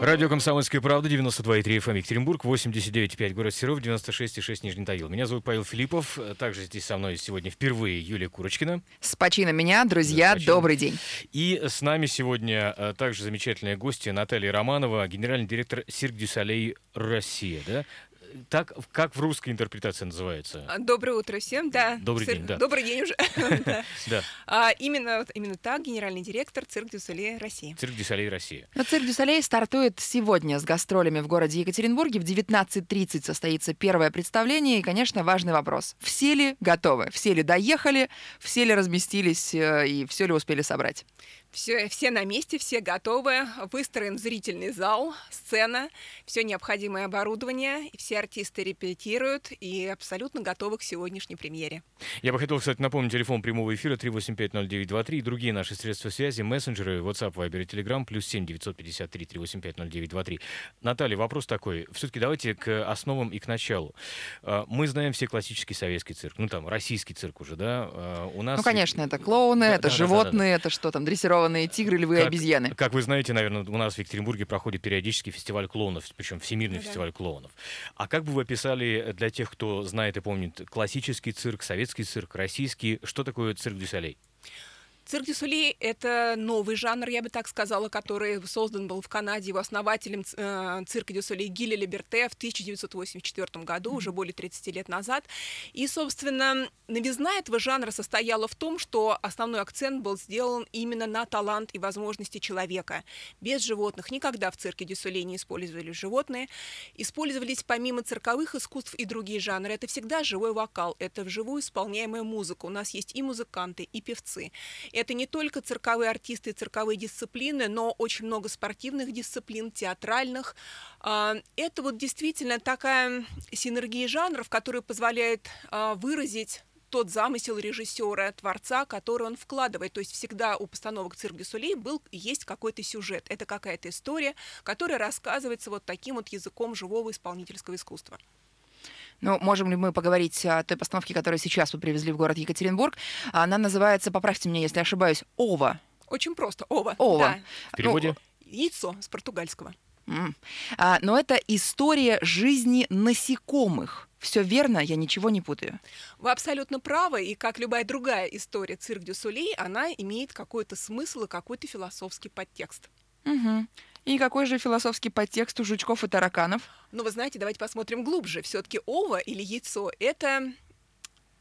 Радио «Комсомольская правда», 92,3 FM Екатеринбург, 89,5 город Серов, 96,6 Нижний Тагил. Меня зовут Павел Филиппов. Также здесь со мной сегодня впервые Юлия Курочкина. С почином меня, друзья, Да, с почином. добрый день. И с нами сегодня э, также замечательная гостья Наталья Романова, генеральный директор «Сирк дю Солей Россия». Да? Так, как в русской интерпретации называется? Доброе утро всем, да. Добрый Цирк- день, да. Добрый день уже. Да. А, Именно именно так генеральный директор Цирк дю Солей России. «Цирк дю Солей Россия». Но «Цирк дю Солей» стартует сегодня с гастролями в городе Екатеринбурге. В 19.30 состоится первое представление. И, конечно, важный вопрос. Все ли готовы? Все ли доехали? Все ли разместились? э, И все ли успели собрать? Все, все на месте, все готовы. Выстроен зрительный зал, сцена, все необходимое оборудование. Все артисты репетируют и абсолютно готовы к сегодняшней премьере. Я бы хотел, кстати, напомнить телефон прямого эфира 3850923 и другие наши средства связи, мессенджеры, WhatsApp, Viber и Telegram, плюс 7 953 3850923. Наталья, вопрос такой. Все-таки давайте к основам и к началу. А, Мы знаем все классический советский цирк, ну там, российский цирк уже, да? А, У нас... Ну, конечно, это клоуны, Да, это да, да, да, животные, это что там, дрессированные тигры, львы и Как- обезьяны. Как вы знаете, наверное, у нас в Екатеринбурге проходит периодически фестиваль клоунов, причем Всемирный Да. фестиваль клоунов. А как бы вы описали для тех, кто знает и помнит классический цирк, советский цирк, российский, что такое цирк дю Солей? Цирк дю Солей — это новый жанр, я бы так сказала, который создан был в Канаде его основателем э, цирка дю Солей Ги Лалиберте в 1984 году, уже более 30 лет назад. И, собственно, новизна этого жанра состояла в том, что основной акцент был сделан именно на талант и возможности человека. Без животных никогда в цирке дю Солей не использовали животные. Использовались помимо цирковых искусств и другие жанры. Это всегда живой вокал, это вживую исполняемая музыка. У нас есть и музыканты, и певцы. Это не только цирковые артисты и цирковые дисциплины, но очень много спортивных дисциплин, театральных. А, Это вот действительно такая синергия жанров, которая позволяет а, выразить тот замысел режиссера, творца, который он вкладывает. То есть всегда у постановок «Цирк дю Солей» был, есть какой-то сюжет. Это какая-то история, которая рассказывается вот таким вот языком живого исполнительского искусства. Ну, можем ли мы поговорить о той постановке, которую сейчас вы привезли в город Екатеринбург? Она называется, поправьте меня, если ошибаюсь, «Ова». Очень просто. Ова. Ова. Да. В переводе? Яйцо с португальского. А, но это история жизни насекомых. Все верно, я ничего не путаю. Вы абсолютно правы, и как любая другая история «Цирк дю Солей», она имеет какой-то смысл и какой-то философский подтекст. Мгм. И какой же философский подтекст у жучков и тараканов? Но вы знаете, давайте посмотрим глубже. Все-таки ова или яйцо – это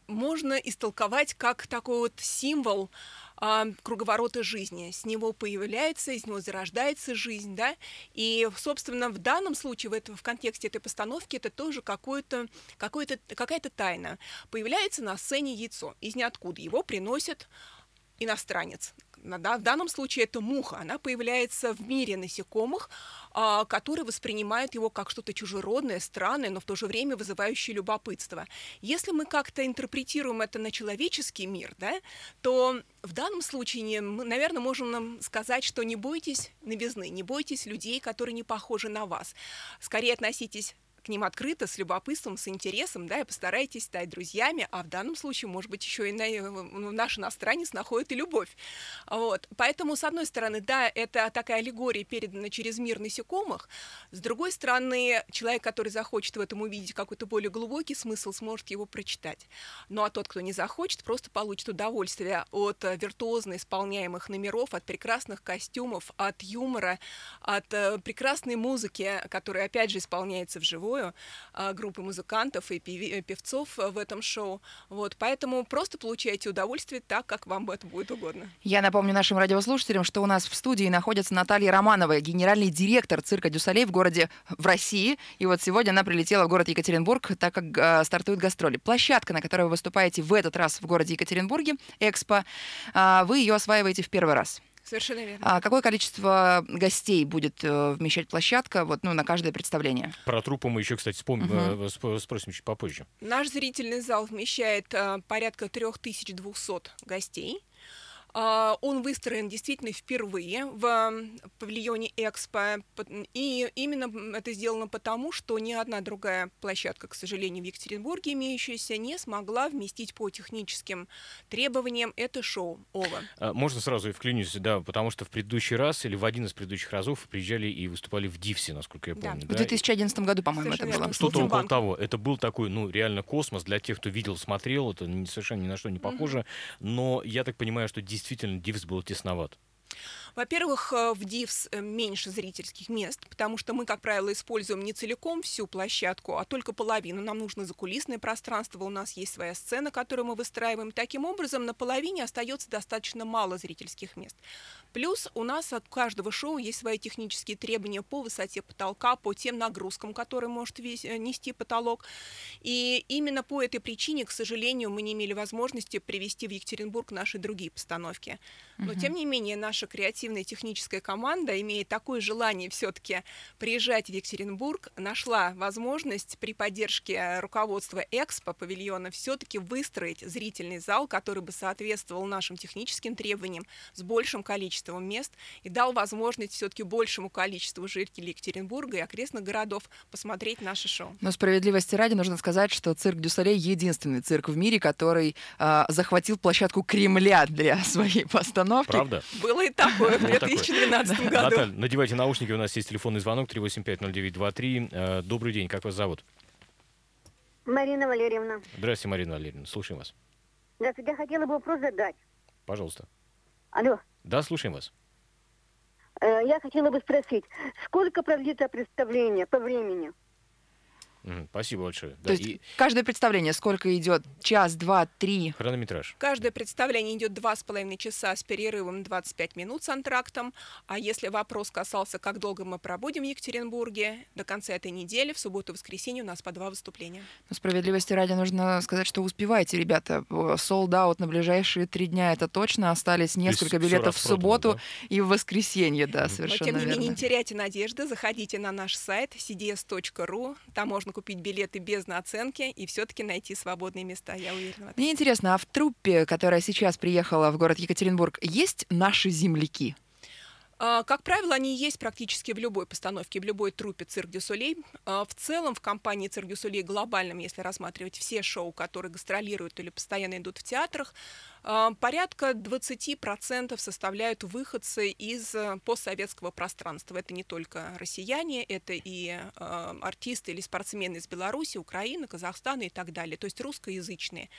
можно истолковать как такой вот символ а, круговорота жизни. С него появляется, из него зарождается жизнь, да, и, собственно, в данном случае, в, этом, в контексте этой постановки, это тоже какое-то, какое-то, какая-то тайна. Появляется на сцене яйцо, из ниоткуда его приносит иностранец. Да, В данном случае это муха. Она появляется в мире насекомых, а, которые воспринимают его как что-то чужеродное, странное, но в то же время вызывающее любопытство. Если мы как-то интерпретируем это на человеческий мир, да, то в данном случае, мы, наверное, можем нам сказать, что не бойтесь новизны, не бойтесь людей, которые не похожи на вас. Скорее относитесь к ним открыто, с любопытством, с интересом, да, и постарайтесь стать друзьями, а в данном случае, может быть, еще и на, ну, наш иностранец находит и любовь. Вот. Поэтому, с одной стороны, да, это такая аллегория, передана через мир насекомых, с другой стороны, человек, который захочет в этом увидеть какой-то более глубокий смысл, сможет его прочитать. Ну, а тот, кто не захочет, просто получит удовольствие от э, виртуозно исполняемых номеров, от прекрасных костюмов, от юмора, от э, прекрасной музыки, которая, опять же, исполняется вживую, э, группы музыкантов и э, певцов э, в этом шоу. Вот, поэтому просто получайте удовольствие так, как вам это будет угодно. Я напомню нашим радиослушателям, что у нас в студии находится Наталья Романова, генеральный директор цирка Дюсалей в городе в России. И вот сегодня она прилетела в город Екатеринбург, так как э, стартуют гастроли. Площадка, на которой вы выступаете в этот раз в городе Екатеринбурге, Экспо, э, вы ее осваиваете в первый раз. Совершенно верно. А какое количество гостей будет э, вмещать площадка вот, ну, на каждое представление? Про трупы мы еще, кстати, вспомним, Мгм. э, сп- спросим чуть попозже. Наш зрительный зал вмещает а, порядка 3200 гостей. А, Он выстроен действительно впервые в павильоне Экспо. И именно это сделано потому, что ни одна другая площадка, к сожалению, в Екатеринбурге имеющаяся, не смогла вместить по техническим требованиям это шоу ОВА. А, Можно сразу и вклинюсь, да, потому что в предыдущий раз или в один из предыдущих разов приезжали и выступали в Дивсе, насколько я Да. помню. В 2011 году, по-моему, это было. Что-то около того. Это был такой, ну, реально космос для тех, кто видел, смотрел. Это совершенно ни на что не похоже. Но я так понимаю, что действительно Дивс был тесноват. Во-первых, э, в Дивс э, меньше зрительских мест, потому что мы, как правило, используем не целиком всю площадку, а только половину. Нам нужно закулисное пространство, у нас есть своя сцена, которую мы выстраиваем. Таким образом, на половине остается достаточно мало зрительских мест. Плюс у нас от каждого шоу есть свои технические требования по высоте потолка, по тем нагрузкам, которые может весь, э, нести потолок. И именно по этой причине, к сожалению, мы не имели возможности привести в Екатеринбург наши другие постановки. Но, тем не менее, наша креативная техническая команда, имея такое желание все-таки приезжать в Екатеринбург, нашла возможность при поддержке руководства Экспо павильона все-таки выстроить зрительный зал, который бы соответствовал нашим техническим требованиям с большим количеством мест и дал возможность все-таки большему количеству жителей Екатеринбурга и окрестных городов посмотреть наше шоу. Но справедливости ради нужно сказать, что цирк Дюсалей единственный цирк в мире, который а, захватил площадку Кремля для своей постановки. Правда? Было и такое. 2012 году. Наталья, надевайте наушники, у нас есть телефонный звонок 3850923. Э, Добрый день, как вас зовут? Марина Валерьевна, Здравствуйте, Марина Валерьевна, слушаем вас. здравствуйте, я хотела бы вопрос задать. Пожалуйста. Алло, Да, слушаем вас. э, я хотела бы спросить, сколько продлится представление по времени? Спасибо большое. Да, То есть и каждое представление сколько идет? Час, два, три? хронометраж. Каждое представление идет два с половиной часа с перерывом 25 минут с антрактом. А если вопрос касался, как долго мы пробудем в Екатеринбурге, до конца этой недели, в субботу и воскресенье у нас по два выступления. Но справедливости ради нужно сказать, что успеваете, ребята. Sold out на ближайшие три дня это точно. Остались несколько билетов в субботу да? и в воскресенье, да, Но, совершенно тем не менее, не теряйте надежды, заходите на наш сайт cds.ru, там можно купить билеты без наценки и все-таки найти свободные места, я уверена. Мне интересно, а в труппе, которая сейчас приехала в город Екатеринбург, есть наши земляки? А, Как правило, они есть практически в любой постановке, в любой трупе «Цирк дю Солей». А, В целом, в компании «Цирк дю Солей» глобальном, если рассматривать все шоу, которые гастролируют или постоянно идут в театрах, а, порядка 20% составляют выходцы из э, постсоветского пространства. Это не только россияне, это и артисты или спортсмены из Беларуси, Украины, Казахстана и так далее, то есть русскоязычные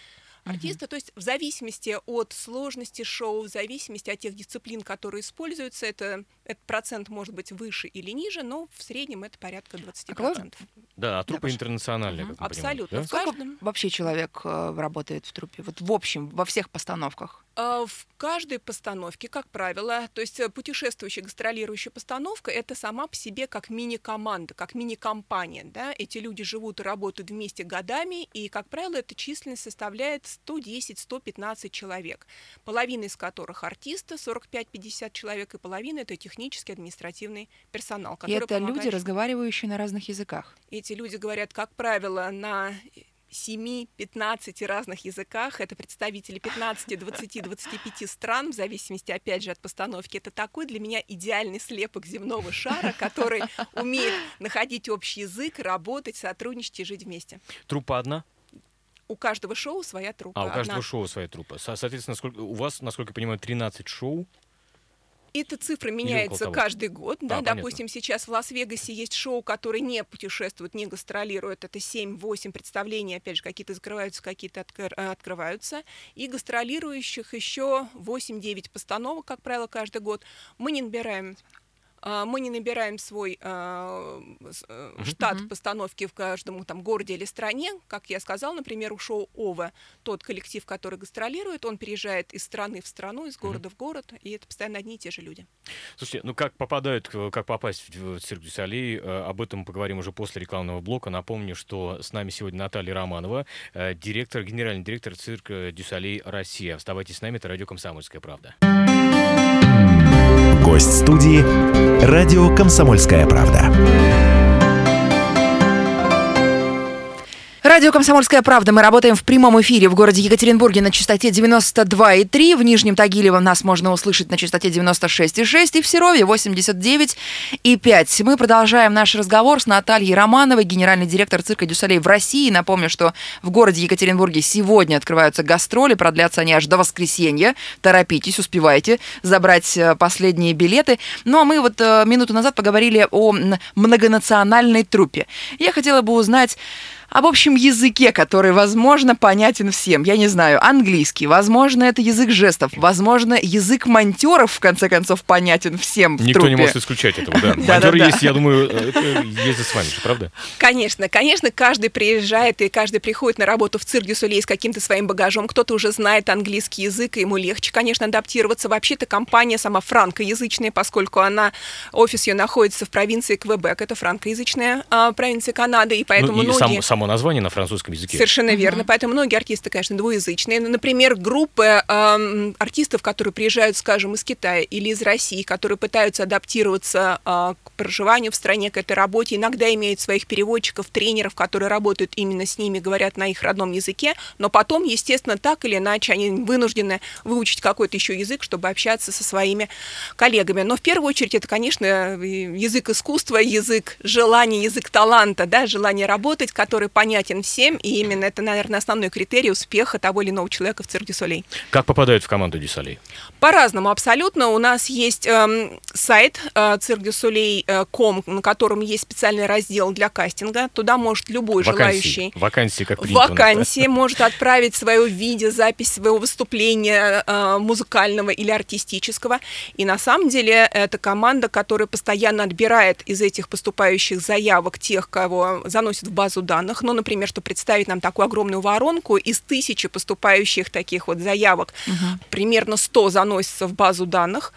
артисты. То есть в зависимости от сложности шоу, в зависимости от тех дисциплин, которые используются, это, этот процент может быть выше или ниже, но в среднем это порядка 20%. Да, а трупы пожалуйста. интернациональные, Мгм. как Абсолютно. да? В Сколько каждом, вообще человек э, работает в труппе? Вот в общем, во всех постановках. А, в каждой постановке, как правило, то есть э, путешествующая, гастролирующая постановка, это сама по себе как мини-команда, как мини-компания. Да? Эти люди живут и работают вместе годами, и, как правило, эта численность составляет 110-115 человек, половина из которых артисты, 45-50 человек, и половина это технический административный персонал, И который это люди, помогает разговаривающие на разных языках. Эти люди говорят, как правило, на 7-15 разных языках. Это представители 15, 20, 25 стран, в зависимости, опять же, от постановки. Это такой для меня идеальный слепок земного шара, который умеет находить общий язык, работать, сотрудничать и жить вместе. Трупа одна? У каждого шоу своя труппа. А, у каждого одна. шоу своя трупа. Со- Соответственно, сколько, у вас, насколько я понимаю, 13 шоу. Эта цифра меняется каждый год. Да? А, понятно. Допустим, сейчас в Лас-Вегасе есть шоу, которые не путешествуют, не гастролируют. Это 7-8 представлений, опять же, какие-то закрываются, какие-то э, открываются. И гастролирующих еще 8-9 постановок, как правило, каждый год. Мы не набираем а, мы не набираем свой а, э, штат постановки в каждом там, городе или стране. Как я сказала, например, у шоу ОВА тот коллектив, который гастролирует, он переезжает из страны в страну, из города в город, и это постоянно одни и те же люди. Слушайте, ну как попадают, как попасть в цирк Дю Солей, э, об этом поговорим уже после рекламного блока. Напомню, что с нами сегодня Наталья Романова, э, директор, генеральный директор цирка Дю Солей Россия. Оставайтесь с нами, это радио «Комсомольская правда». Гость студии «Радио Комсомольская правда». Радио «Комсомольская правда». Мы работаем в прямом эфире в городе Екатеринбурге на частоте 92,3. В Нижнем Тагилево нас можно услышать на частоте 96,6 и в Серове 89,5. Мы продолжаем наш разговор с Натальей Романовой, генеральный директор цирка Дюсалей в России. Напомню, что в городе Екатеринбурге сегодня открываются гастроли. Продлятся они аж до воскресенья. Торопитесь, успевайте забрать э, последние билеты. Ну а мы вот э, минуту назад поговорили о многонациональной труппе. Я хотела бы узнать об общем языке, который, возможно, понятен всем. Я не знаю, английский, возможно, это язык жестов, возможно, язык монтеров, в конце концов, понятен всем в Никто не может исключать этого, да. Монтёры есть, я думаю, э, ездят с вами же, правда? Конечно, конечно, каждый приезжает и каждый приходит на работу в цирк Дюсулей с каким-то своим багажом. Кто-то уже знает английский язык, и ему легче, конечно, адаптироваться. Вообще-то компания сама франкоязычная, поскольку она, офис ее находится в провинции Квебек, это франкоязычная а, провинция Канады, и поэтому Ну, и многие... сам- само название на французском языке. Совершенно верно. Поэтому многие артисты, конечно, двуязычные. Ну, Например, группы эм, артистов, которые приезжают, скажем, из Китая или из России, которые пытаются адаптироваться э, к проживанию в стране, к этой работе, иногда имеют своих переводчиков, тренеров, которые работают именно с ними, говорят на их родном языке, но потом, естественно, так или иначе они вынуждены выучить какой-то еще язык, чтобы общаться со своими коллегами. Но в первую очередь это, конечно, э, язык искусства, язык желания, язык таланта, да, желание работать, который понятен всем, и именно это, наверное, основной критерий успеха того или иного человека в цирке Солей. Как попадают в команду Дюсалей? По-разному абсолютно. У нас есть эм, сайт э, cirque-du-soleil.com, на котором есть специальный раздел для кастинга. Туда может любой желающий Вакансии. Вакансии, как принято у нас, да? вакансии может отправить свое видеозапись своего выступления э, музыкального или артистического. И на самом деле это команда, которая постоянно отбирает из этих поступающих заявок тех, кого заносит в базу данных. Ну, например, что представить нам такую огромную воронку из тысячи поступающих таких вот заявок, примерно 100 заносится в базу данных.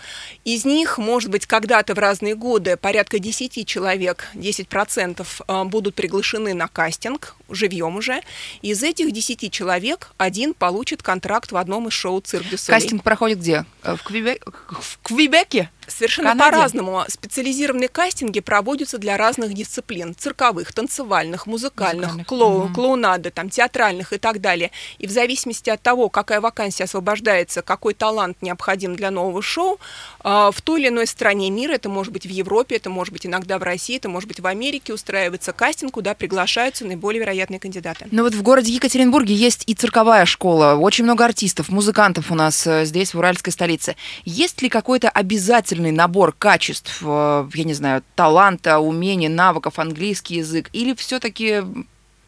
Из них, может быть, когда-то в разные годы порядка 10 человек, 10% э, будут приглашены на кастинг, живьем уже. Из этих 10 человек один получит контракт в одном из шоу «Цирк дю Солей». Кастинг проходит где? Э, В, Квебе- в Квебеке? Совершенно по-разному. Специализированные кастинги проводятся для разных дисциплин. Цирковых, танцевальных, музыкальных, Музыкальных, клоу- мгм. клоунады, там, театральных и так далее. И в зависимости от того, какая вакансия освобождается, какой талант необходим для нового шоу, а, в той или иной стране мира, это может быть в Европе, это может быть иногда в России, это может быть в Америке, устраивается кастинг, куда приглашаются наиболее вероятные кандидаты. Ну вот в городе Екатеринбурге есть и цирковая школа, очень много артистов, музыкантов у нас э, здесь, в уральской столице. Есть ли какой-то обязательный набор качеств, э, я не знаю, таланта, умений, навыков, английский язык, или все-таки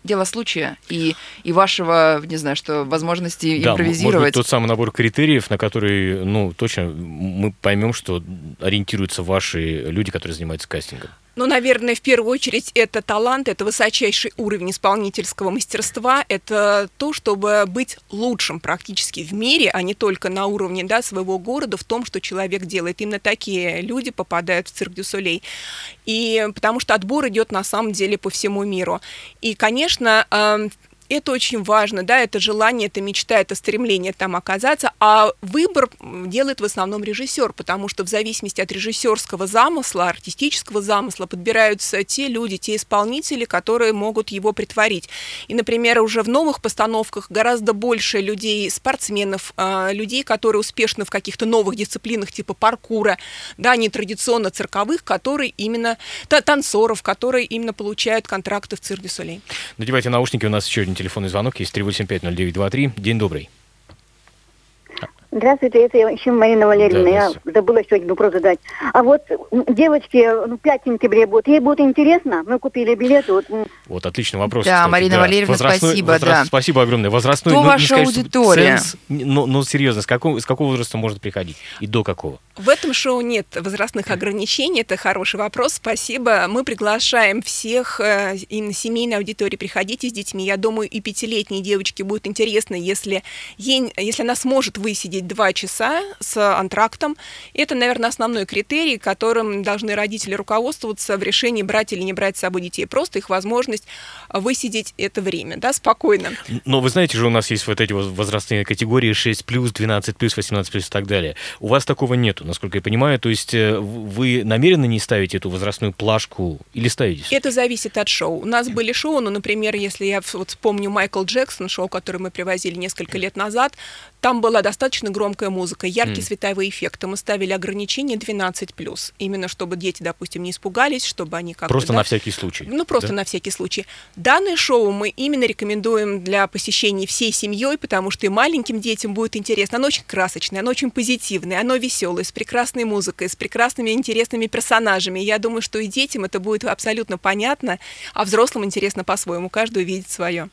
дело случая и, и вашего, не знаю, что возможности Да, м- может быть, импровизировать? тот самый набор критериев, на который, ну, точно мы поймем, что ориентируются ваши люди, которые занимаются кастингом. Ну, наверное, в первую очередь это талант, это высочайший уровень исполнительского мастерства, это то, чтобы быть лучшим практически в мире, а не только на уровне да, своего города, в том, что человек делает. Именно такие люди попадают в цирк дю Солей. И потому что отбор идет на самом деле по всему миру. И, конечно, эм, это очень важно, да, это желание, это мечта, это стремление там оказаться, а выбор делает в основном режиссер, потому что в зависимости от режиссерского замысла, артистического замысла подбираются те люди, те исполнители, которые могут его притворить. И, например, уже в новых постановках гораздо больше людей, спортсменов, а, людей, которые успешны в каких-то новых дисциплинах типа паркура, да, не традиционно цирковых, которые именно, та- танцоров, которые именно получают контракты в цирке Солей. Надевайте наушники, у нас еще один телефонный звонок, есть 3850923. День добрый. Здравствуйте, это еще Марина Валерьевна. Да, Я забыла еще один вопрос задать. А вот девочки, ну, 5 сентября будет, ей будет интересно? Мы купили билеты. Вот, Вот, отличный вопрос. Да, кстати, Марина Валерьевна, спасибо, да. Спасибо огромное. Возрастной, Кто ну, ваша сказать, что аудитория? ценз, но, но серьезно, с какого, с какого возраста может приходить и до какого? В этом шоу нет возрастных ограничений, это хороший вопрос, спасибо. Мы приглашаем всех э, именно семейной аудитории, приходите с детьми. Я думаю, и пятилетней девочке будет интересно, если, ей, если она сможет высидеть два часа с антрактом. Это, наверное, основной критерий, которым должны родители руководствоваться в решении, брать или не брать с собой детей. Просто их возможность высидеть это время, да, спокойно. Но вы знаете же, у нас есть вот эти возрастные категории 6+, 12+, 18+, и так далее. У вас такого нету. насколько я понимаю. То есть э, вы намеренно не ставите эту возрастную плашку или ставите? Это зависит от шоу. У нас были шоу, ну, например, если я вот вспомню Майкл Джексон, шоу, которое мы привозили несколько лет назад, там была достаточно громкая музыка, яркие М. световые эффекты. Мы ставили ограничение 12+, именно чтобы дети, допустим, не испугались, чтобы они как Просто бы, на да, всякий случай. Ну, просто да? на всякий случай. Данное шоу мы именно рекомендуем для посещения всей семьей, потому что и маленьким детям будет интересно. Оно очень красочное, оно очень позитивное, оно веселое, с прекрасной музыкой, с прекрасными интересными персонажами. Я думаю, что и детям это будет абсолютно понятно, а взрослым интересно по-своему. Каждый увидит свое.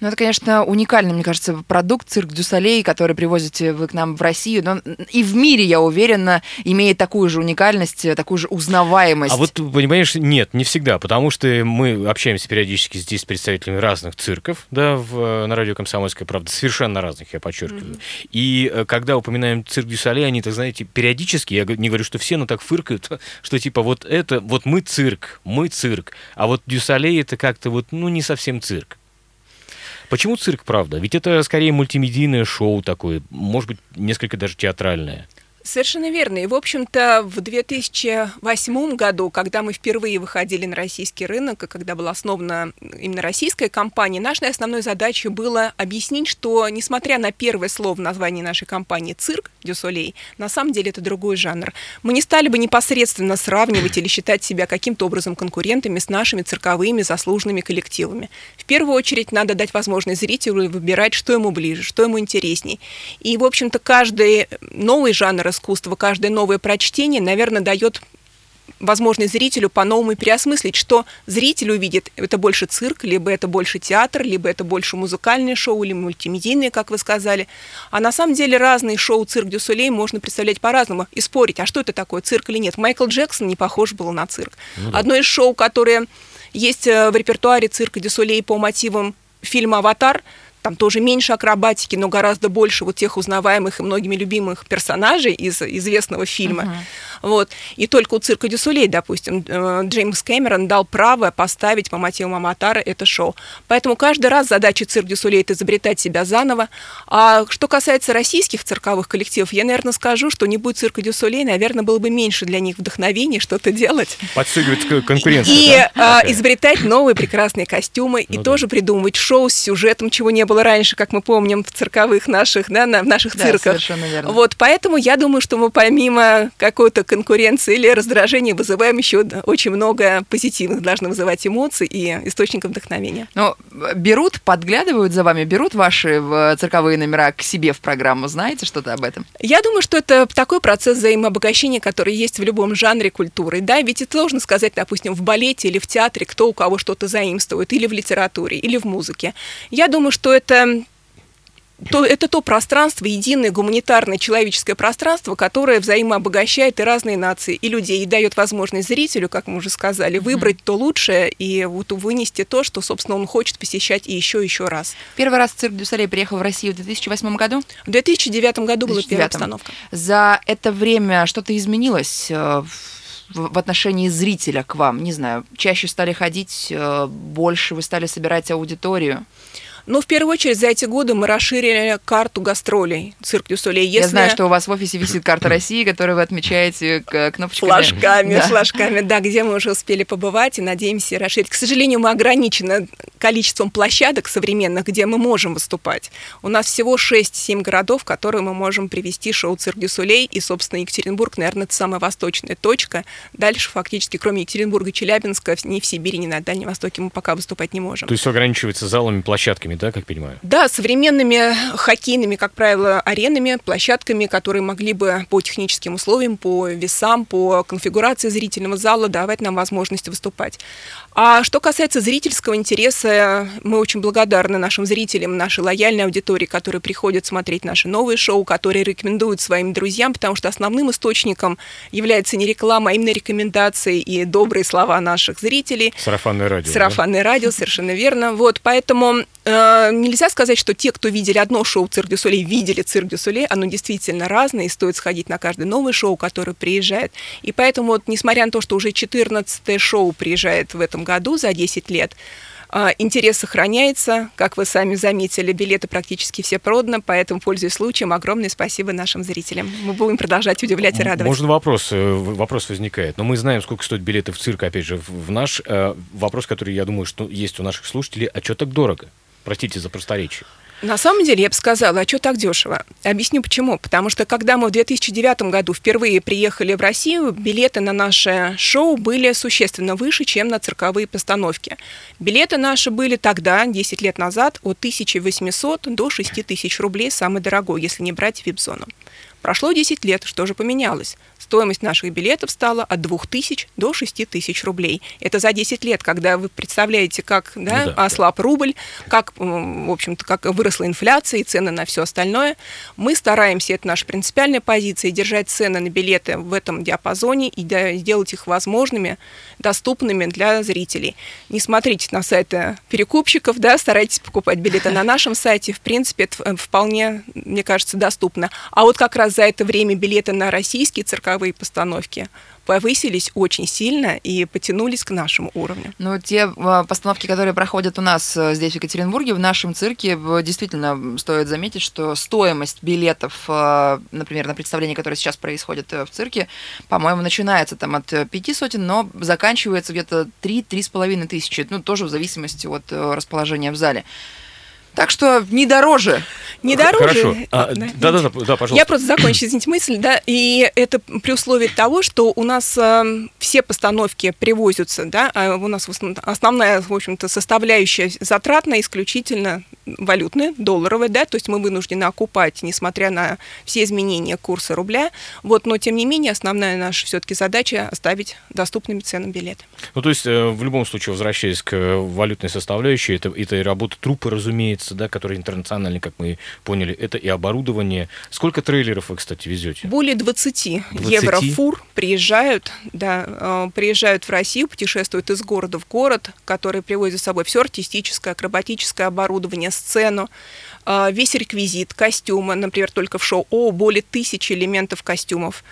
Ну, это, конечно, уникальный, мне кажется, продукт цирк Дю Солей, который привозите вы к нам в Россию. Но и в мире, я уверена, имеет такую же уникальность, такую же узнаваемость. А вот, понимаешь, нет, не всегда, потому что мы общаемся периодически здесь с представителями разных цирков, да, в, на радио «Комсомольская правда», совершенно разных, я подчеркиваю. И э, когда упоминаем цирк Дюсале, они, так знаете, периодически, я не говорю, что все, но так фыркают, что типа вот это, вот мы цирк, мы цирк, а вот Дюсалей это как-то вот, ну, не совсем цирк. Почему цирк, правда? Ведь это скорее мультимедийное шоу такое, может быть, несколько даже театральное. Совершенно верно. И, в общем-то, в 2008 году, когда мы впервые выходили на российский рынок, и когда была основана именно российская компания, нашей основной задачей было объяснить, что, несмотря на первое слово в названии нашей компании «цирк», «Дю Солей», на самом деле это другой жанр. Мы не стали бы непосредственно сравнивать или считать себя каким-то образом конкурентами с нашими цирковыми заслуженными коллективами. В первую очередь надо дать возможность зрителю выбирать, что ему ближе, что ему интересней. И, в общем-то, каждый новый жанр искусства, каждое новое прочтение, наверное, дает возможность зрителю по-новому переосмыслить, что зритель увидит, это больше цирк, либо это больше театр, либо это больше музыкальное шоу или мультимедийное, как вы сказали. А на самом деле разные шоу «Цирк Дю Солей» можно представлять по-разному и спорить, а что это такое, цирк или нет. Майкл Джексон не похож был на цирк. Одно из шоу, которое есть э, в репертуаре «Цирка Дю Солей» по мотивам фильма «Аватар», там тоже меньше акробатики, но гораздо больше вот тех узнаваемых и многими любимых персонажей из известного фильма. Вот. И только у цирка Дюсулей, допустим, э, Джеймс Кэмерон дал право поставить по мотивам Аматара это шоу. Поэтому каждый раз задача цирк Дюсулей это изобретать себя заново. А что касается российских цирковых коллективов, я, наверное, скажу, что не будет цирка Дюсулей, наверное, было бы меньше для них вдохновения что-то делать. Подстегивает к- конкуренцию, И да? а, Такая. изобретать новые прекрасные костюмы и Ну да. тоже придумывать шоу с сюжетом, чего не было раньше, как мы помним в цирковых наших, да, на, в наших Да, цирках. совершенно верно. Вот, поэтому я думаю, что мы помимо какой-то конкуренции или раздражения вызываем еще очень много позитивных, должны вызывать эмоций и источников вдохновения. Ну, э, берут, подглядывают за вами, берут ваши э, цирковые номера к себе в программу. Знаете что-то об этом? Я думаю, что это такой процесс взаимообогащения, который есть в любом жанре культуры. Да, ведь это сложно сказать, допустим, в балете или в театре, кто у кого что-то заимствует, или в литературе, или в музыке. Я думаю, что это то, это то пространство, единое гуманитарное человеческое пространство, которое взаимообогащает и разные нации, и людей, и дает возможность зрителю, как мы уже сказали, выбрать то лучшее и вот вынести то, что, собственно, он хочет посещать и еще, еще раз. Первый раз цирк Дюсалей приехал в Россию в 2008 году. В 2009 году была первая 2009. обстановка. За это время что-то изменилось э, в, в отношении зрителя к вам? Не знаю, чаще стали ходить, э, больше вы стали собирать аудиторию? Ну, в первую очередь, за эти годы мы расширили карту гастролей «Cirque du Soleil». Я Если знаю, что у вас в офисе висит карта России, которую вы отмечаете к- кнопочкой. флажками, Да. флажками, да, где мы уже успели побывать и надеемся расширить. К сожалению, мы ограничены количеством площадок современных, где мы можем выступать. У нас всего 6-7 городов, в которые мы можем привести шоу «Cirque du Soleil», и, собственно, Екатеринбург, наверное, это самая восточная точка. Дальше, фактически, кроме Екатеринбурга и Челябинска, ни в Сибири, ни на Дальнем Востоке мы пока выступать не можем. То есть все ограничивается залами, площадками, да, как понимаю? Да, современными хоккейными, как правило, аренами, площадками, которые могли бы по техническим условиям, по весам, по конфигурации зрительного зала давать нам возможность выступать. А что касается зрительского интереса, мы очень благодарны нашим зрителям, нашей лояльной аудитории, которые приходят смотреть наши новые шоу, которые рекомендуют своим друзьям, потому что основным источником является не реклама, а именно рекомендации и добрые слова наших зрителей. Сарафанное радио. да? Сарафанное радио, совершенно верно. Вот, поэтому э, нельзя сказать, что те, кто видели одно шоу «Cirque du Soleil», видели «Cirque du Soleil», оно действительно разное, и стоит сходить на каждое новое шоу, которое приезжает. И поэтому, вот, несмотря на то, что уже 14 шоу приезжает в этом году за 10 лет, А, Интерес сохраняется. Как вы сами заметили, билеты практически все проданы, поэтому, пользуясь случаем, огромное спасибо нашим зрителям. Мы будем продолжать удивлять и радовать. Можно вопрос, э, вопрос возникает. Но мы знаем, сколько стоят билеты в цирк, опять же, в в наш. Э, Вопрос, который, я думаю, что есть у наших слушателей, а что так дорого? Простите за просторечие. На самом деле, я бы сказала, а что так дешево? Объясню почему. Потому что когда мы в 2009 году впервые приехали в Россию, билеты на наше шоу были существенно выше, чем на цирковые постановки. Билеты наши были тогда, 10 лет назад, от 1800 до 6000 рублей, самый дорогой, если не брать вип-зону. Прошло 10 лет, что же поменялось? Стоимость наших билетов стала от 2000 до 6000 рублей. Это за 10 лет, когда вы представляете, как да, Ну да, да. ослаб рубль, как, в общем-то, как выросла инфляция и цены на все остальное. Мы стараемся, это наша принципиальная позиция, держать цены на билеты в этом диапазоне и сделать их возможными, доступными для зрителей. Не смотрите на сайты перекупщиков, да, старайтесь покупать билеты на нашем сайте. В принципе, это э, вполне, мне кажется, доступно. А вот как раз за это время билеты на российские цирковые постановки повысились очень сильно и потянулись к нашему уровню. Ну, те а, постановки, которые проходят у нас э, здесь, в Екатеринбурге, в нашем цирке, действительно стоит заметить, что стоимость билетов, э, например, на представление, которое сейчас происходит э, в цирке, по-моему, начинается там от пяти сотен, но заканчивается где-то 3-3,5 тысячи, ну, тоже в зависимости от расположения в зале. Так что не дороже. Не дороже. Хорошо. А, Да. Да, да, да, да, пожалуйста. Я просто закончу, извините, мысль, да, и это при условии того, что у нас э, все постановки привозятся, да, а у нас основная, в общем-то, составляющая затратная исключительно валютная, долларовая, да, то есть мы вынуждены окупать, несмотря на все изменения курса рубля, вот, но тем не менее основная наша все-таки задача оставить доступными ценами билеты. Ну, то есть, э, в любом случае, возвращаясь к э, валютной составляющей, это, это и работа трупы, разумеется, да, которые интернациональные, как мы поняли, это и оборудование. Сколько трейлеров вы, кстати, везете? Более 20, 20? еврофур приезжают, да, э, приезжают в Россию, путешествуют из города в город, которые привозят с собой все артистическое, акробатическое оборудование, сцену, э, весь реквизит, костюмы, например, только в шоу О более тысячи элементов костюмов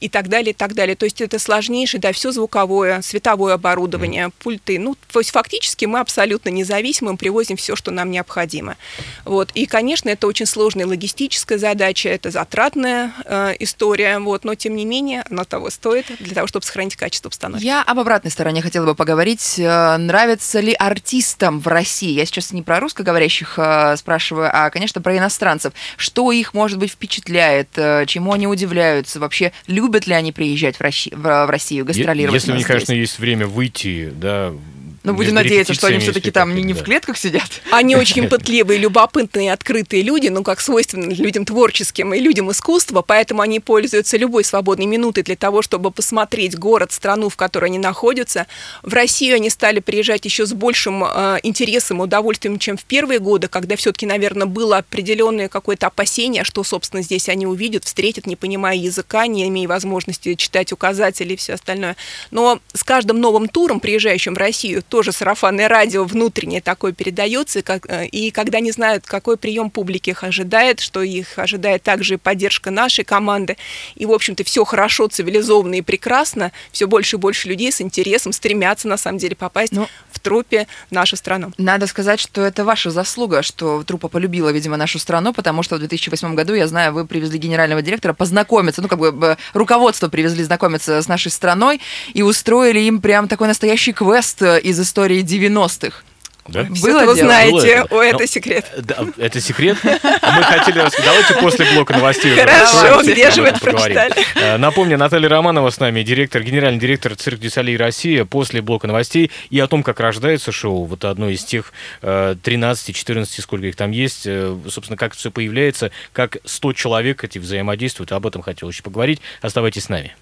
и так далее, и так далее. То есть это сложнейшее, да, все звуковое, световое оборудование, пульты. Ну, то есть фактически мы абсолютно независимы, мы привозим все, что нам необходимо. Вот. И, конечно, это очень сложная логистическая задача, это затратная э, история, вот, но тем не менее она того стоит для того, чтобы сохранить качество обстановки. Я об обратной стороне хотела бы поговорить. Э, Нравится ли артистам в России? Я сейчас не про русскоговорящих э, спрашиваю, а, конечно, про иностранцев. Что их, может быть, впечатляет? э, Чему они удивляются? Вообще, любят ли они приезжать в, Росси- в, Россию, гастролировать Если у них, конечно, есть время выйти, да. Ну, будем надеяться, что они все-таки там не, не в клетках сидят. Они очень пытливые, любопытные, открытые люди, ну, как свойственно людям творческим и людям искусства, поэтому они пользуются любой свободной минутой для того, чтобы посмотреть город, страну, в которой они находятся. В Россию они стали приезжать еще с большим э, интересом и удовольствием, чем в первые годы, когда все-таки, наверное, было определенное какое-то опасение, что, собственно, здесь они увидят, встретят, не понимая языка, не имея возможности читать указатели и все остальное. Но с каждым новым туром, приезжающим в Россию, тоже сарафанное радио внутреннее такое передается, и, как, э, и когда не знают, какой прием публики их ожидает, что их ожидает также и поддержка нашей команды, и, в общем-то, все хорошо, цивилизованно и прекрасно, все больше и больше людей с интересом стремятся, на самом деле, попасть Ну, в трупе нашу страну. Надо сказать, что это ваша заслуга, что труппа полюбила, видимо, нашу страну, потому что в 2008 году, я знаю, вы привезли генерального директора познакомиться, ну, как бы руководство привезли знакомиться с нашей страной и устроили им прям такой настоящий квест э, из истории 90-х. Да? Было Все вы знаете, Было это. о, это Ну, секрет. Да, это секрет. А Мы хотели рассказать. Давайте после блока новостей. Хорошо, где же вы это прочитали? Э, Напомню, Наталья Романова с нами, директор, генеральный директор Cirque du Soleil Россия после блока новостей и о том, как рождается шоу. Вот одно из тех э, 13-14, сколько их там есть, э, собственно, как все появляется, как 100 человек эти взаимодействуют. Об этом хотел еще поговорить. Оставайтесь с нами.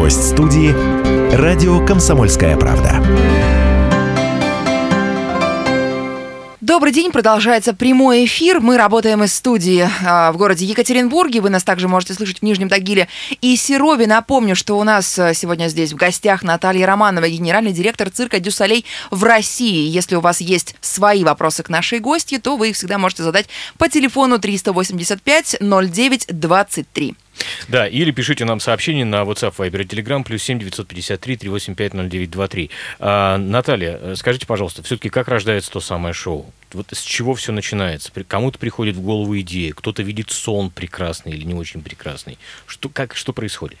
Гость студии «Радио Комсомольская правда». Добрый день, продолжается прямой эфир. Мы работаем из студии а, в городе Екатеринбурге. Вы нас также можете слышать в Нижнем Тагиле и Серове. Напомню, что у нас а, сегодня здесь в гостях Наталья Романова, генеральный директор цирка Дюсалей в России. Если у вас есть свои вопросы к нашей гости, то вы их всегда можете задать по телефону 385 09 23. Да, или пишите нам сообщение на WhatsApp, Viber и Telegram, плюс 7 953 385 0923. А, Наталья, э, скажите, пожалуйста, все-таки как рождается то самое шоу? Вот с чего все начинается? Кому-то приходит в голову идея, кто-то видит сон прекрасный или не очень прекрасный. Что, как, что происходит?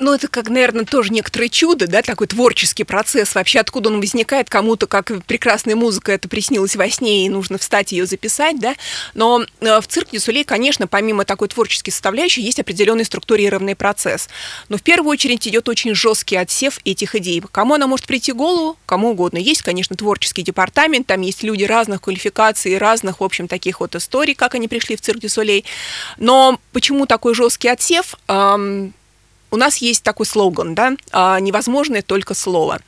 Ну, это как, наверное, тоже некоторое чудо, да, такой творческий процесс. Вообще, откуда он возникает, кому-то, как прекрасная музыка, это приснилось во сне, и нужно встать ее записать, да. Но э, в цирке du Soleil, конечно, помимо такой творческой составляющей, есть определенный структурированный процесс. Но в первую очередь идет очень жесткий отсев этих идей. Кому она может прийти в голову, кому угодно. Есть, конечно, творческий департамент, там есть люди разных квалификаций, разных, в общем, таких вот историй, как они пришли в Cirque du Soleil. Но почему такой жесткий отсев? У нас есть такой слоган, да, а, невозможное только слово.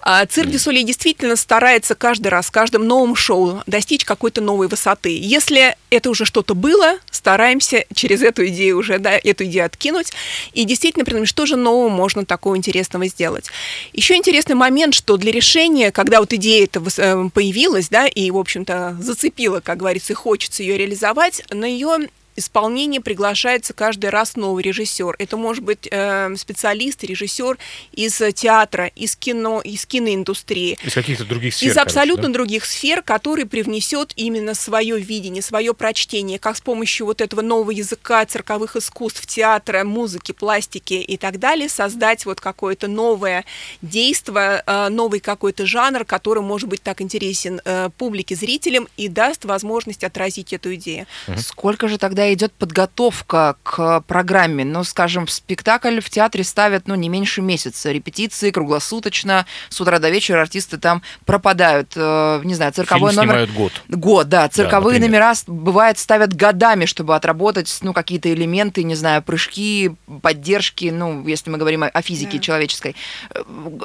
А, Cirque du Soleil действительно старается каждый раз, каждым новым шоу достичь какой-то новой высоты. Если это уже что-то было, стараемся через эту идею уже, да, эту идею откинуть и действительно придумать, что же нового можно такого интересного сделать. Еще интересный момент, что для решения, когда вот идея эта э, появилась, да, и, в общем-то, зацепила, как говорится, и хочется ее реализовать, на ее исполнение приглашается каждый раз новый режиссер. Это может быть э, специалист, режиссер из э, театра, из кино, из киноиндустрии. Из каких-то других сфер, Из короче, абсолютно да? других сфер, который привнесет именно свое видение, свое прочтение, как с помощью вот этого нового языка цирковых искусств, театра, музыки, пластики и так далее, создать вот какое-то новое действие, э, новый какой-то жанр, который может быть так интересен э, публике, зрителям и даст возможность отразить эту идею. Сколько же тогда идет подготовка к программе? Ну, скажем, спектакль в театре ставят, ну, не меньше месяца. Репетиции круглосуточно, с утра до вечера артисты там пропадают. Э, не знаю, цирковой Фильм номер... год. Год, да. Цирковые например. номера, бывает, ставят годами, чтобы отработать, ну, какие-то элементы, не знаю, прыжки, поддержки, ну, если мы говорим о, о физике Да. человеческой. Э,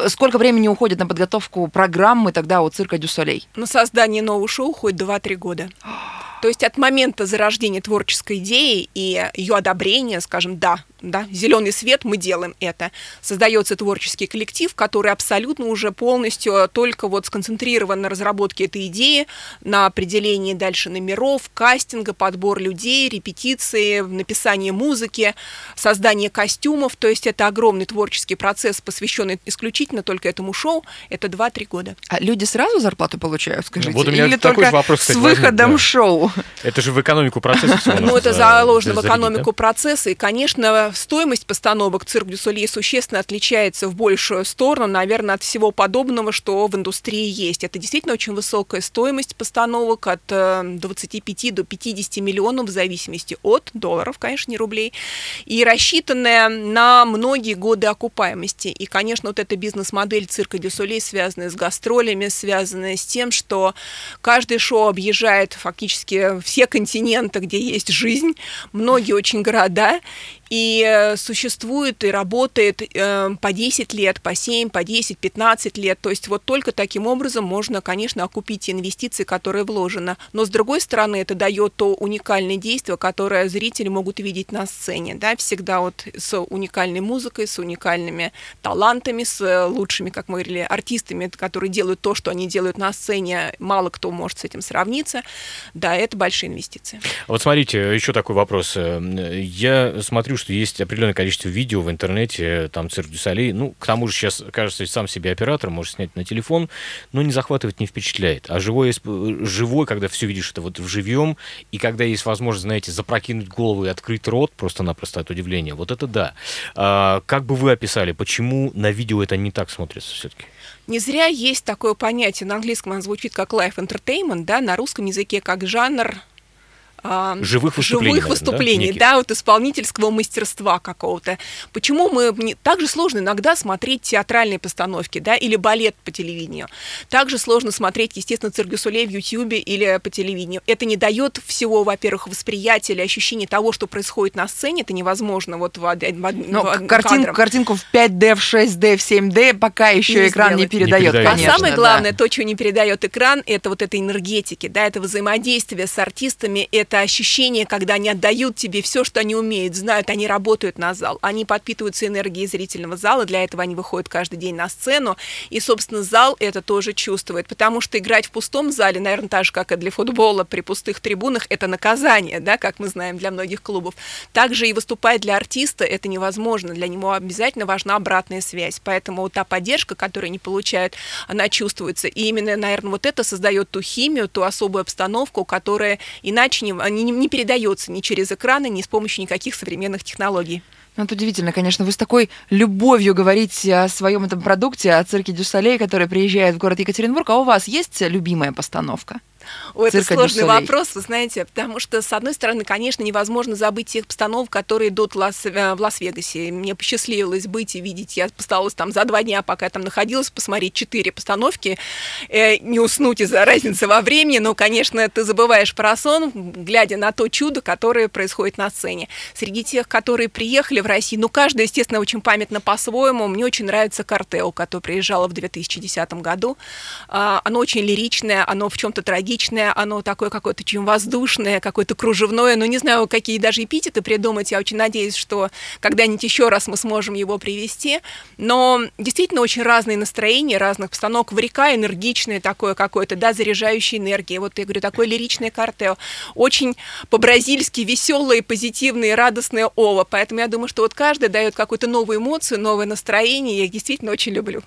Сколько времени уходит на подготовку программы тогда у цирка Дю Солей? На создание нового шоу уходит 2-3 года. То есть от момента зарождения творческой идеи и ее одобрения, скажем, да, да, зеленый свет, мы делаем это. Создается творческий коллектив, который абсолютно уже полностью только вот сконцентрирован на разработке этой идеи, на определении дальше номеров, кастинга, подбор людей, репетиции, написание музыки, создание костюмов. То есть это огромный творческий процесс, посвященный исключительно только этому шоу. Это 2-3 года. А люди сразу зарплату получают, скажите? вот у меня Или такой же только вопрос, с кстати, возник, выходом да. шоу? Это же в экономику процесса Ну, это за- заложено в экономику процесса, и, конечно, стоимость постановок «Цирк Дю Солье» существенно отличается в большую сторону, наверное, от всего подобного, что в индустрии есть. Это действительно очень высокая стоимость постановок от э, 25 до 50 миллионов в зависимости от долларов, конечно, не рублей, и рассчитанная на многие годы окупаемости. И, конечно, вот эта бизнес-модель «Цирка Дю Солей», связанная с гастролями, связанная с тем, что каждое шоу объезжает фактически все континенты, где есть жизнь, многие очень города, и э, существует и работает э, по 10 лет, по 7, по 10, 15 лет. То есть вот только таким образом можно, конечно, окупить инвестиции, которые вложены. Но с другой стороны, это дает то уникальное действие, которое зрители могут видеть на сцене. Да? Всегда вот с уникальной музыкой, с уникальными талантами, с э, лучшими, как мы говорили, артистами, которые делают то, что они делают на сцене. Мало кто может с этим сравниться. Да, это большие инвестиции. Вот смотрите, еще такой вопрос. Я смотрю, что есть определенное количество видео в интернете, там цирк Дю Солей. Ну, к тому же сейчас, кажется, сам себе оператор может снять на телефон, но не захватывает, не впечатляет. А живой, живой когда все видишь это вот в живьем, и когда есть возможность, знаете, запрокинуть голову и открыть рот просто-напросто от удивления, вот это да. А, как бы вы описали, почему на видео это не так смотрится все-таки? Не зря есть такое понятие, на английском оно звучит как life entertainment, да, на русском языке как жанр Живых выступлений, живых наверное, да, выступлений, да, вот исполнительского мастерства какого-то. Почему мы не- так же сложно иногда смотреть театральные постановки, да, или балет по телевидению. Также сложно смотреть, естественно, Солей в Ютьюбе или по телевидению. Это не дает всего, во-первых, восприятия или ощущения того, что происходит на сцене. Это невозможно вот в, в Но в картин- кадром. картинку в 5D, в 6D, в 7D пока еще Не экран не сделать. Не передает, передает. А конечно. самое да. главное, то, чего не передает экран, это вот эта энергетики, да, это взаимодействие с артистами, это это ощущение, когда они отдают тебе все, что они умеют, знают, они работают на зал, они подпитываются энергией зрительного зала, для этого они выходят каждый день на сцену, и, собственно, зал это тоже чувствует, потому что играть в пустом зале, наверное, так же, как и для футбола при пустых трибунах, это наказание, да, как мы знаем, для многих клубов. Также и выступать для артиста это невозможно, для него обязательно важна обратная связь, поэтому та поддержка, которую они получают, она чувствуется, и именно, наверное, вот это создает ту химию, ту особую обстановку, которая иначе не, не, не передается ни через экраны, ни с помощью никаких современных технологий. Ну, это удивительно, конечно. Вы с такой любовью говорите о своем этом продукте, о цирке Дюсалей, который приезжает в город Екатеринбург. А у вас есть любимая постановка? Ой, это сложный вопрос, вы знаете, потому что, с одной стороны, конечно, невозможно забыть тех постанов, которые идут в Лас-Вегасе. Мне посчастливилось быть и видеть, я постаралась там за два дня, пока я там находилась, посмотреть четыре постановки, э, не уснуть из-за разницы во времени, но, конечно, ты забываешь про сон, глядя на то чудо, которое происходит на сцене. Среди тех, которые приехали в Россию, ну, каждая, естественно, очень памятна по-своему. Мне очень нравится «Картео», которое приезжало в 2010 году. А, оно очень лиричное, оно в чем-то трагичное, личное, оно такое какое-то очень воздушное, какое-то кружевное, но не знаю, какие даже эпитеты придумать. Я очень надеюсь, что когда-нибудь еще раз мы сможем его привести. Но действительно очень разные настроения, разных постановок. В река энергичное такое какое-то, да, заряжающее энергией. Вот я говорю, такое лиричное картео. Очень по-бразильски веселое, позитивное, радостное ова. Поэтому я думаю, что вот каждый дает какую-то новую эмоцию, новое настроение. Я их действительно очень люблю.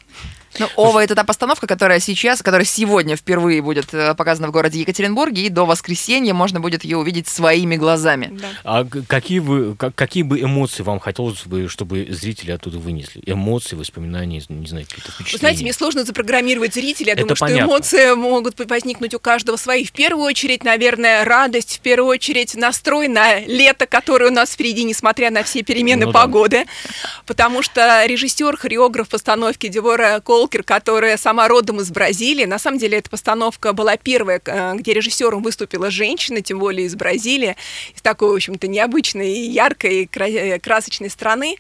Ну, Ова — это та постановка, которая сейчас, которая сегодня впервые будет э, показана в городе Екатеринбурге, и до воскресенья можно будет ее увидеть своими глазами. Да. А какие, вы, какие бы эмоции вам хотелось бы, чтобы зрители оттуда вынесли? Эмоции, воспоминания, не знаю, какие-то впечатления? Вы знаете, мне сложно запрограммировать зрителя. Я это думаю, понятно. что эмоции могут возникнуть у каждого свои. В первую очередь, наверное, радость, в первую очередь настрой на лето, которое у нас впереди, несмотря на все перемены ну, погоды. Да. Потому что режиссер, хореограф постановки Девора Кол Волкер, которая сама родом из Бразилии. На самом деле эта постановка была первая, э, где режиссером выступила женщина, тем более из Бразилии, из такой, в общем-то, необычной, яркой, э, красочной страны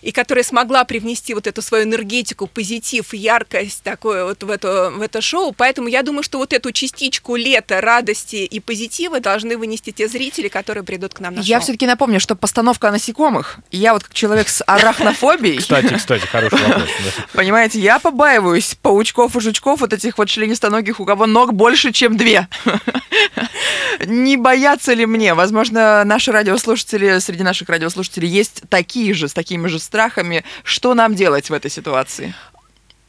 и которая смогла привнести вот эту свою энергетику, позитив, яркость такое вот в это, в это шоу. Поэтому я думаю, что вот эту частичку лета, радости и позитива должны вынести те зрители, которые придут к нам на я шоу. Я все-таки напомню, что постановка о насекомых. Я вот как человек с арахнофобией... Кстати, кстати, хороший вопрос. Понимаете, я побаиваюсь паучков и жучков, вот этих вот членистоногих, у кого ног больше, чем две. Не боятся ли мне? Возможно, наши радиослушатели, среди наших радиослушателей есть такие же, с такими же страхами. Что нам делать в этой ситуации?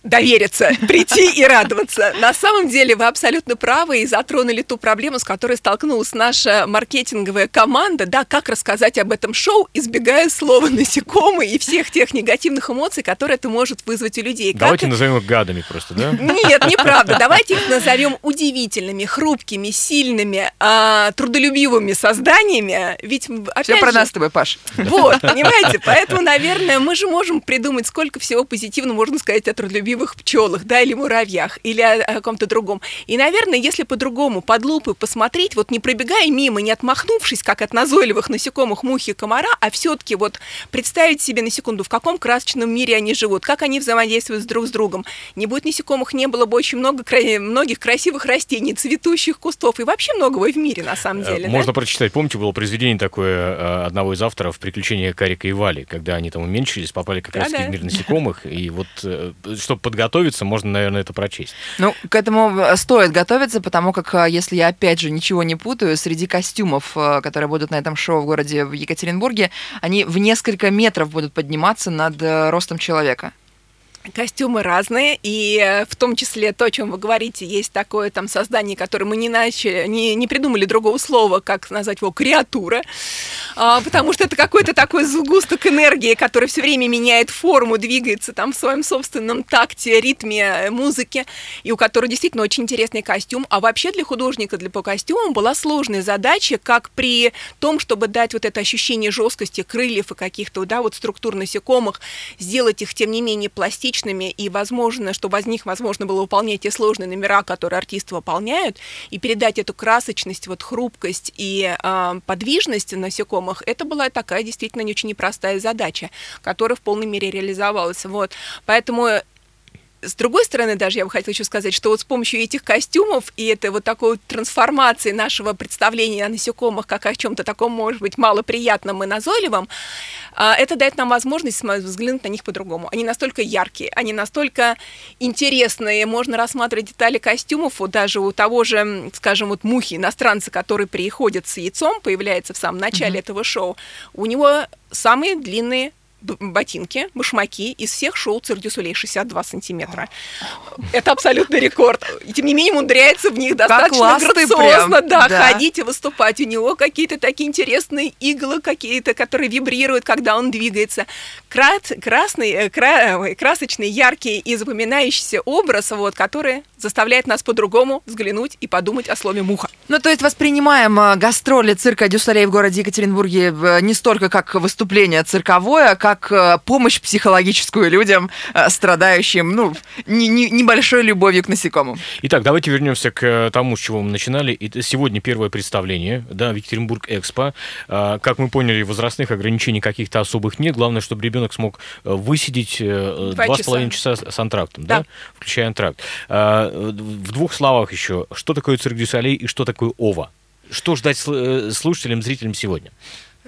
Довериться, прийти и радоваться. На самом деле вы абсолютно правы и затронули ту проблему, с которой столкнулась наша маркетинговая команда. Да, как рассказать об этом шоу, избегая слова насекомые и всех тех негативных эмоций, которые это может вызвать у людей. Давайте как... назовем их гадами просто, да? Нет, неправда. Давайте их назовем удивительными, хрупкими, сильными, а, трудолюбивыми созданиями. Ведь опять Все же... про нас с тобой, Паш. Вот, понимаете? Поэтому, наверное, мы же можем придумать, сколько всего позитивного можно сказать о трудолюбивых любимых пчелах, да, или муравьях, или о, о каком-то другом. И, наверное, если по-другому под лупой посмотреть, вот не пробегая мимо, не отмахнувшись, как от назойливых насекомых мухи и комара, а все-таки вот представить себе на секунду, в каком красочном мире они живут, как они взаимодействуют друг с другом. Не будет насекомых, не было бы очень много, многих красивых растений, цветущих кустов и вообще многого в мире, на самом э, деле. Можно да? прочитать. Помните, было произведение такое э, одного из авторов «Приключения Карика и Вали», когда они там уменьшились, попали как раз да. в мир насекомых, и вот э, чтобы подготовиться, можно, наверное, это прочесть. Ну, к этому э, стоит готовиться, потому как, э, если я, опять же, ничего не путаю, среди костюмов, э, которые будут на этом шоу в городе в Екатеринбурге, они в несколько метров будут подниматься над ростом человека. Костюмы разные, и э, в том числе то, о чем вы говорите, есть такое там создание, которое мы не начали, не, не придумали другого слова, как назвать его креатура, а, потому что это какой-то такой сгусток энергии, который все время меняет форму, двигается там в своем собственном такте, ритме э, музыки, и у которого действительно очень интересный костюм. А вообще для художника, для по костюмам была сложная задача, как при том, чтобы дать вот это ощущение жесткости крыльев и каких-то, да, вот структур насекомых, сделать их, тем не менее, пластичными, личными, и возможно, чтобы из них возможно было выполнять те сложные номера, которые артисты выполняют, и передать эту красочность, вот хрупкость и э, подвижность насекомых, это была такая действительно не очень непростая задача, которая в полной мере реализовалась. Вот. Поэтому с другой стороны, даже я бы хотела еще сказать, что вот с помощью этих костюмов и этой вот такой вот трансформации нашего представления о насекомых как о чем-то таком, может быть, малоприятном и назойливом, а, это дает нам возможность взглянуть на них по-другому. Они настолько яркие, они настолько интересные, можно рассматривать детали костюмов, вот даже у того же, скажем, вот мухи, иностранца, который приходит с яйцом, появляется в самом начале mm-hmm. этого шоу, у него самые длинные ботинки, башмаки из всех шоу Цирдюсулей 62 сантиметра. Это абсолютный рекорд. И тем не менее умудряется в них достаточно грациозно да, да. ходить и выступать. У него какие-то такие интересные иглы какие-то, которые вибрируют, когда он двигается. Крат, красный, э, кра, красочный, яркий и запоминающийся образ, вот, который заставляет нас по-другому взглянуть и подумать о слове «муха». Ну, то есть воспринимаем э, гастроли цирка Дюсалей в городе Екатеринбурге э, не столько как выступление цирковое, как как помощь психологическую людям, страдающим, ну, не, не, небольшой любовью к насекомым. Итак, давайте вернемся к тому, с чего мы начинали. Сегодня первое представление, да, в Екатеринбург Экспо. Как мы поняли, возрастных ограничений каких-то особых нет. Главное, чтобы ребенок смог высидеть два с половиной часа с антрактом, да. да, включая антракт. В двух словах еще, что такое Cirque du Soleil и что такое OVO? Что ждать слушателям, зрителям сегодня?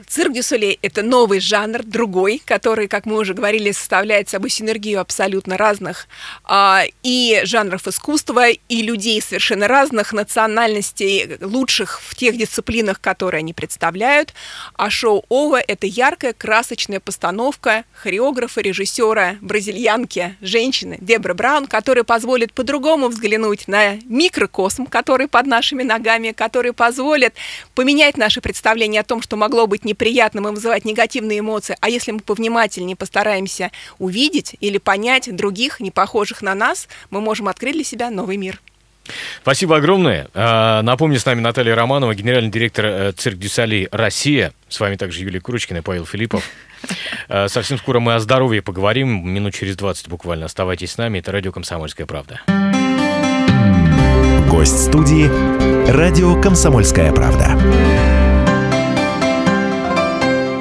Cirque du Soleil это новый жанр, другой, который, как мы уже говорили, составляет собой синергию абсолютно разных а, и жанров искусства, и людей совершенно разных национальностей, лучших в тех дисциплинах, которые они представляют. А шоу «Ова» – это яркая, красочная постановка хореографа, режиссера, бразильянки, женщины Дебра Браун, которая позволит по-другому взглянуть на микрокосм, который под нашими ногами, который позволит поменять наше представление о том, что могло быть неприятным и вызывать негативные эмоции, а если мы повнимательнее постараемся увидеть или понять других, не похожих на нас, мы можем открыть для себя новый мир. Спасибо огромное. А, напомню, с нами Наталья Романова, генеральный директор э, цирк Дюсали Россия. С вами также Юлия Курочкина и Павел Филиппов. А, совсем скоро мы о здоровье поговорим. Минут через 20 буквально. Оставайтесь с нами. Это радио «Комсомольская правда». Гость студии «Радио Комсомольская правда».